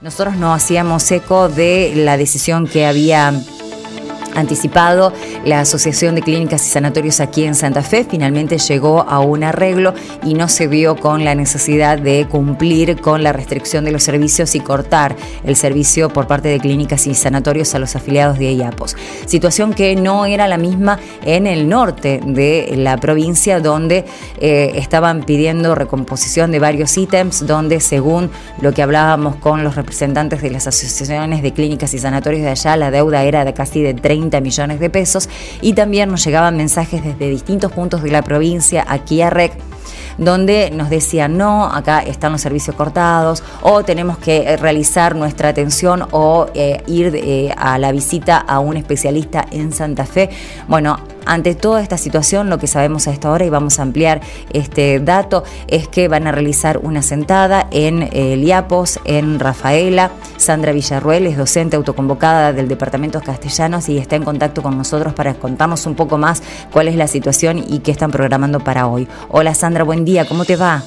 Nosotros no hacíamos eco de la decisión que había anticipado la Asociación de Clínicas y Sanatorios aquí en Santa Fe finalmente llegó a un arreglo y no se vio con la necesidad de cumplir con la restricción de los servicios y cortar el servicio por parte de clínicas y sanatorios a los afiliados de IAPOS. Situación que no era la misma en el norte de la provincia donde eh, estaban pidiendo recomposición de varios ítems donde según lo que hablábamos con los representantes de las asociaciones de clínicas y sanatorios de allá la deuda era de casi de 30 millones de pesos y también nos llegaban mensajes desde distintos puntos de la provincia aquí a REC donde nos decían, no, acá están los servicios cortados, o tenemos que eh, realizar nuestra atención o eh, ir eh, a la visita a un especialista en Santa Fe. Bueno, ante toda esta situación, lo que sabemos a esta hora, y vamos a ampliar este dato, es que van a realizar una sentada en Liapos, en Rafaela. Sandra Villarruel es docente autoconvocada del Departamento Castellanos y está en contacto con nosotros para contarnos un poco más cuál es la situación y qué están programando para hoy. Hola Sandra, buen día, ¿cómo te va?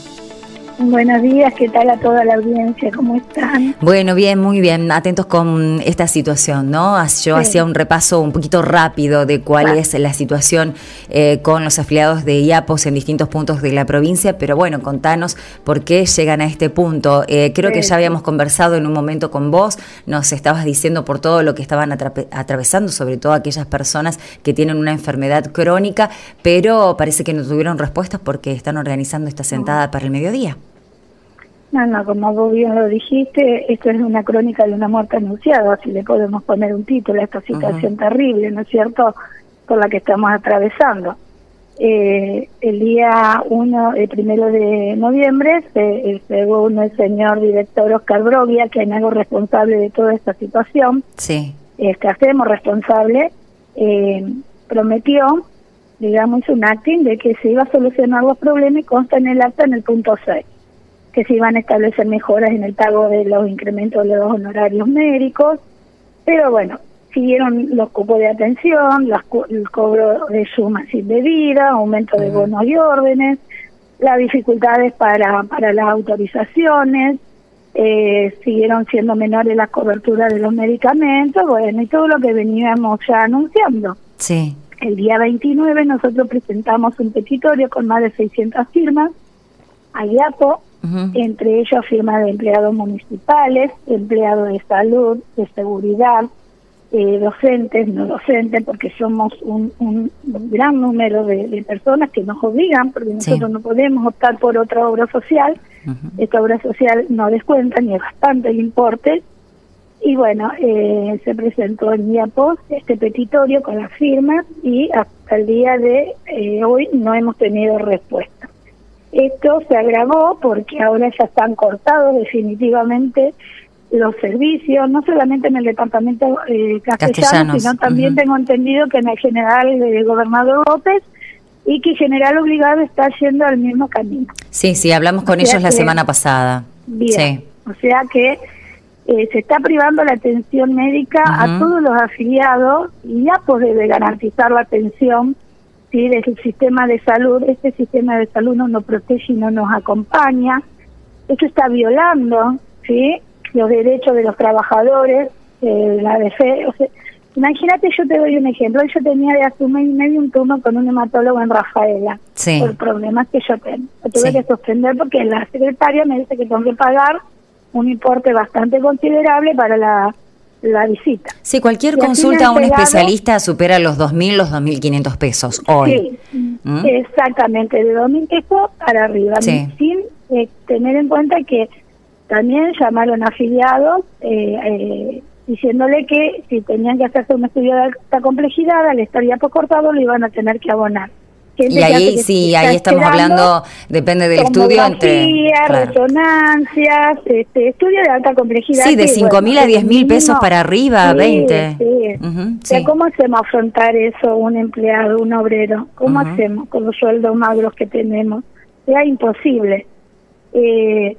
Buenos días, ¿qué tal a toda la audiencia? ¿Cómo están? Bueno, bien, muy bien, atentos con esta situación, ¿no? Yo hacía un repaso un poquito rápido de cuál es la situación eh, con los afiliados de IAPOS en distintos puntos de la provincia, pero bueno, contanos por qué llegan a este punto. Eh, creo que ya habíamos conversado en un momento con vos, nos estabas diciendo por todo lo que estaban atravesando, sobre todo aquellas personas que tienen una enfermedad crónica, pero parece que no tuvieron respuestas porque están organizando esta sentada para el mediodía. No, no, como vos bien lo dijiste, esto es una crónica de una muerte anunciada, si le podemos poner un título a esta situación terrible, ¿no es cierto?, por la que estamos atravesando. Eh, el día 1, el primero de noviembre, se, según el señor director Oscar Brogia, que es algo responsable de toda esta situación, sí. que hacemos responsable, eh, prometió, digamos, un acting de que se iba a solucionar los problemas y consta en el acta en el punto 6 que se iban a establecer mejoras en el pago de los incrementos de los honorarios médicos, pero bueno, siguieron los cupos de atención, el cobro de sumas indebidas, aumento de bonos y órdenes, las dificultades para, para las autorizaciones, eh, siguieron siendo menores las coberturas de los medicamentos, bueno, y todo lo que veníamos ya anunciando. Sí. El día 29 nosotros presentamos un petitorio con más de 600 firmas a IAPO entre ellos firmas de empleados municipales, empleados de salud, de seguridad, eh, docentes, no docentes, porque somos un, un gran número de, personas que nos obligan, porque nosotros no podemos optar por otra obra social, esta obra social no descuenta ni es bastante el importe, y bueno, eh, se presentó el día post este petitorio con las firmas y hasta el día de eh, hoy no hemos tenido respuesta. Esto se agravó porque ahora ya están cortados definitivamente los servicios, no solamente en el departamento eh, castellano, sino también tengo entendido que en el general de gobernador López y que general obligado está yendo al mismo camino. Sí, sí, hablamos con ellos la semana pasada. Bien, o sea que eh, se está privando la atención médica a todos los afiliados y ya debe garantizar la atención ¿sí? del sistema de salud, este sistema de salud no nos protege y no nos acompaña. Esto está violando ¿sí? los derechos de los trabajadores, eh, la de fe. imagínate, yo te doy un ejemplo. Yo tenía de hace un mes y medio un turno con un hematólogo en Rafaela por problemas que yo tengo. tuve que suspender porque la secretaria me dice que tengo que pagar un importe bastante considerable para la la visita. Sí, cualquier consulta a un especialista supera los 2.000, los 2.500 pesos hoy. Sí, ¿Mm? exactamente, de 2.000 pesos para arriba, sin eh, tener en cuenta que también llamaron afiliados eh, eh, diciéndole que si tenían que hacerse un estudio de alta complejidad, al estar ya por cortado, lo iban a tener que abonar y ahí sí, ahí estamos hablando, depende del estudio, entre resonancias, este, estudio de alta complejidad. Sí, de 5 mil a 10 mil pesos para arriba, 20. Sí. ¿Cómo hacemos afrontar eso un empleado, un obrero? ¿Cómo hacemos con los sueldos magros que tenemos? Era imposible. Eh,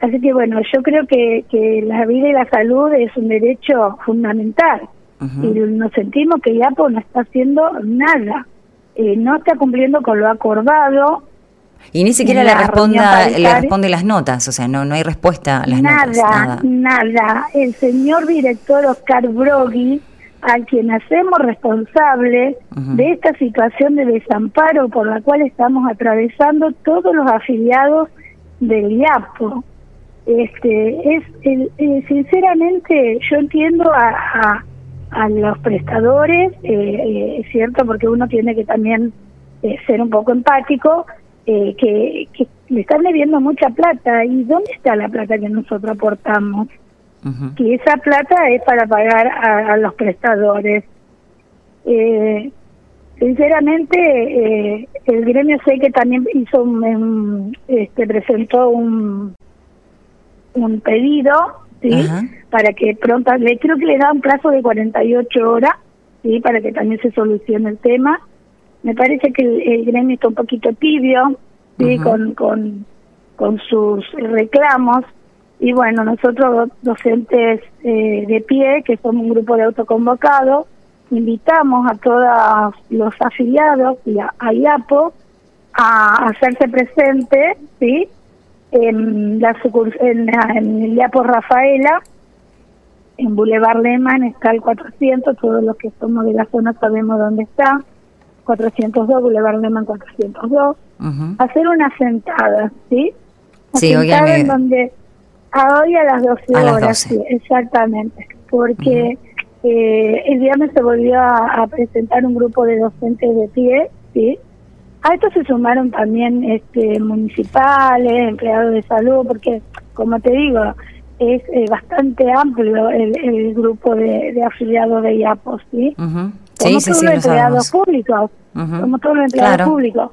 así que bueno, yo creo que, que la vida y la salud es un derecho fundamental. Y nos sentimos que IAPO no está haciendo nada eh, no está cumpliendo con lo acordado Y ni siquiera le, responda, le responde las notas, o sea, no, no hay respuesta a las nada, notas. Nada, nada. El señor director Oscar Brogui, al quien hacemos responsable de esta situación de desamparo por la cual estamos atravesando todos los afiliados del IAPO. Este, es eh, sinceramente yo entiendo a, a, los prestadores, eh, eh, es cierto, porque uno tiene que también ser un poco empático, que, que le están debiendo mucha plata. ¿Y dónde está la plata que nosotros aportamos? Que esa plata es para pagar a, los prestadores. Eh, sinceramente, eh, el gremio sé que también hizo un, este, presentó un, un pedido, ¿sí? Para que pronto, le creo que le da un plazo de 48 horas, ¿sí? Para que también se solucione el tema. Me parece que el, gremio está un poquito tibio, ¿sí? con, con, con sus reclamos. Y bueno, nosotros docentes eh, de pie, que somos un grupo de autoconvocados, invitamos a todos los afiliados y a, IAPO a hacerse presente, ¿sí? En, la en, en el IAPO Rafaela, en Boulevard Lehman está el 400, todos los que somos de la zona sabemos dónde está, 402, Boulevard Lehman 402, hacer una sentada, ¿sí? Una sí, sentada en donde a hoy a las 12 horas, Sí, exactamente, porque eh, el viernes se volvió a, presentar un grupo de docentes de pie, ¿sí? A esto se sumaron también este, municipales, empleados de salud, porque, como te digo, es eh, bastante amplio el, grupo de, afiliados de IAPOS, ¿sí? Como todos los empleados públicos, como todos los empleados públicos.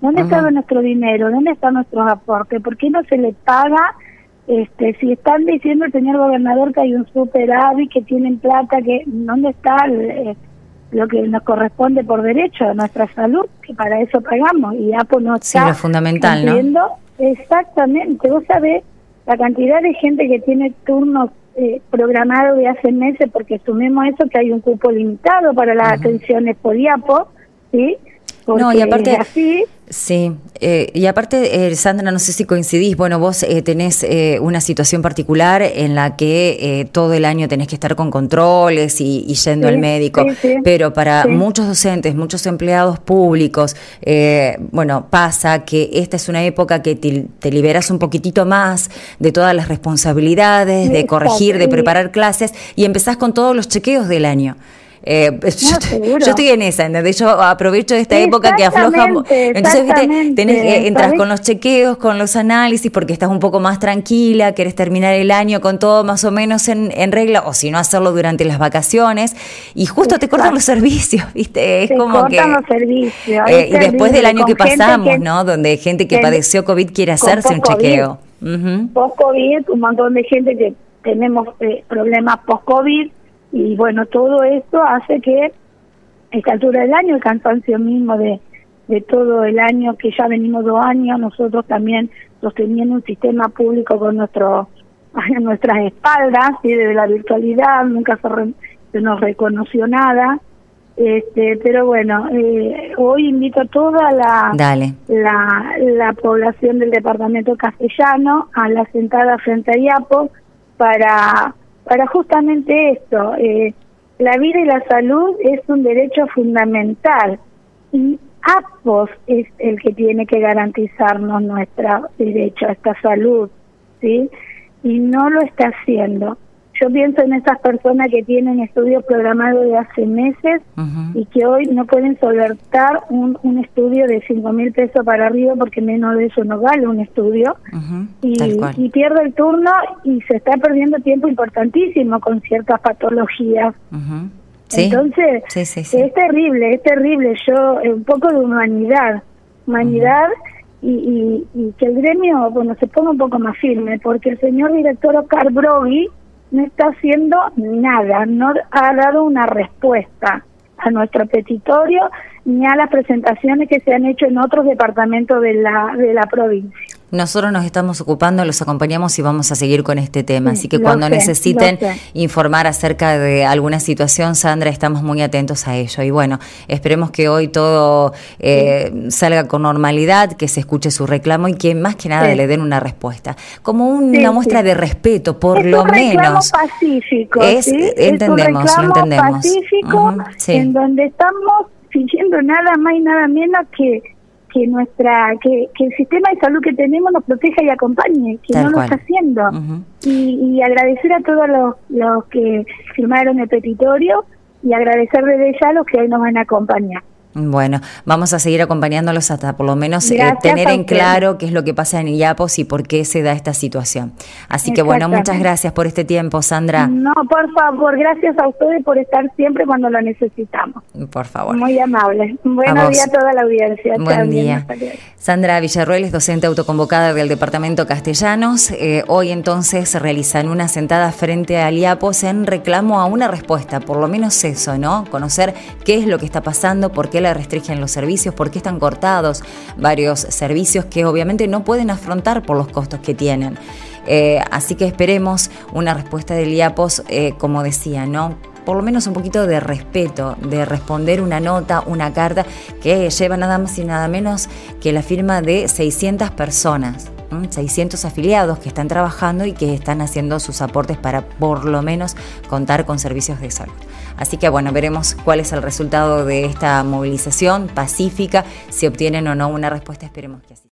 ¿Dónde está nuestro dinero? ¿Dónde están nuestros aportes? ¿Por qué no se le paga este, si están diciendo el señor gobernador que hay un superávit, que tienen plata, que ¿dónde está eh, lo que nos corresponde por derecho a nuestra salud? Que para eso pagamos y APO no está. Sí, fundamental, ¿no? Exactamente. Vos sabés la cantidad de gente que tiene turnos eh, programados de hace meses, porque sumemos eso que hay un cupo limitado para las atenciones por IAPO, ¿sí? No, y aparte, así. Sí, eh, y aparte, eh, Sandra, no sé si coincidís, bueno, vos eh, tenés eh, una situación particular en la que todo el año tenés que estar con controles y, yendo al médico, pero para muchos docentes, muchos empleados públicos, bueno, pasa que esta es una época que te, liberas un poquitito más de todas las responsabilidades, de corregir, de preparar clases y empezás con todos los chequeos del año. Eh, yo, estoy en esa, ¿entendés? Yo aprovecho esta época que aflojamos. Entonces, ¿viste? Tenés, eh, entras con los chequeos, con los análisis, porque estás un poco más tranquila, querés terminar el año con todo más o menos en, regla, o si no, hacerlo durante las vacaciones, y justo te cortan los servicios, ¿viste? Es como que. Los servicios. Eh, y después del año que pasamos, ¿no? Donde gente que, padeció COVID quiere hacerse un chequeo. Post-COVID, un montón de gente que tenemos problemas post-COVID y bueno, todo esto hace que esta altura del año, el cansancio mismo de, de todo el año, que ya venimos dos años, nosotros también sosteniendo un sistema público con nuestro, nuestras espaldas, ¿sí? desde la virtualidad, nunca se, nos reconoció nada. Este, pero bueno, eh, hoy invito a toda la, la, la población del departamento castellano a la sentada frente a IAPO para para justamente esto. Eh, la vida y la salud es un derecho fundamental y APOS es el que tiene que garantizarnos nuestro derecho a esta salud, ¿sí? Y no lo está haciendo. Yo pienso en esas personas que tienen estudios programados de hace meses y que hoy no pueden solventar un, un estudio de cinco mil pesos para arriba porque menos de eso no vale un estudio y, y, pierde el turno y se está perdiendo tiempo importantísimo con ciertas patologías. Entonces, es terrible, es terrible. Yo, eh, un poco de humanidad, humanidad. Y, y, que el gremio, bueno, se ponga un poco más firme, porque el señor director Oscar Brogui no está haciendo nada, no ha dado una respuesta a nuestro petitorio ni a las presentaciones que se han hecho en otros departamentos de la, de la provincia. Nosotros nos estamos ocupando, los acompañamos y vamos a seguir con este tema. Así que cuando necesiten informar acerca de alguna situación, Sandra, estamos muy atentos a ello. Y bueno, esperemos que hoy todo eh, salga con normalidad, que se escuche su reclamo y que más que nada le den una respuesta. Como una muestra de respeto, por lo un menos. pacífico. Es, entendemos, es un lo entendemos. pacífico en donde estamos fingiendo nada más y nada menos que que nuestra que, que, el sistema de salud que tenemos nos proteja y acompañe, que no lo está haciendo. y, y, agradecer a todos los, los que firmaron el petitorio y agradecer desde ya a los que hoy nos van a acompañar. Bueno, vamos a seguir acompañándolos hasta por lo menos eh, tener en claro qué es lo que pasa en Iapos y por qué se da esta situación. Así que bueno, muchas gracias por este tiempo, Sandra. No, por favor, gracias a ustedes por estar siempre cuando lo necesitamos. Por favor. Muy amable. Buenos días a toda la audiencia. Buen día. Sandra Villarroel es docente autoconvocada del Departamento Castellanos. Eh, hoy entonces se realizan una sentada frente a Iapos en reclamo a una respuesta, por lo menos eso, ¿no? Conocer qué es lo que está pasando, por qué restringen los servicios, porque están cortados varios servicios que obviamente no pueden afrontar por los costos que tienen. Eh, así que esperemos una respuesta del IAPOS, eh, como decía, ¿no? por lo menos un poquito de respeto, de responder una nota, una carta que lleva nada más y nada menos que la firma de 600 personas. 600 afiliados que están trabajando y que están haciendo sus aportes para por lo menos contar con servicios de salud. Así que bueno, veremos cuál es el resultado de esta movilización pacífica, si obtienen o no una respuesta, esperemos que así.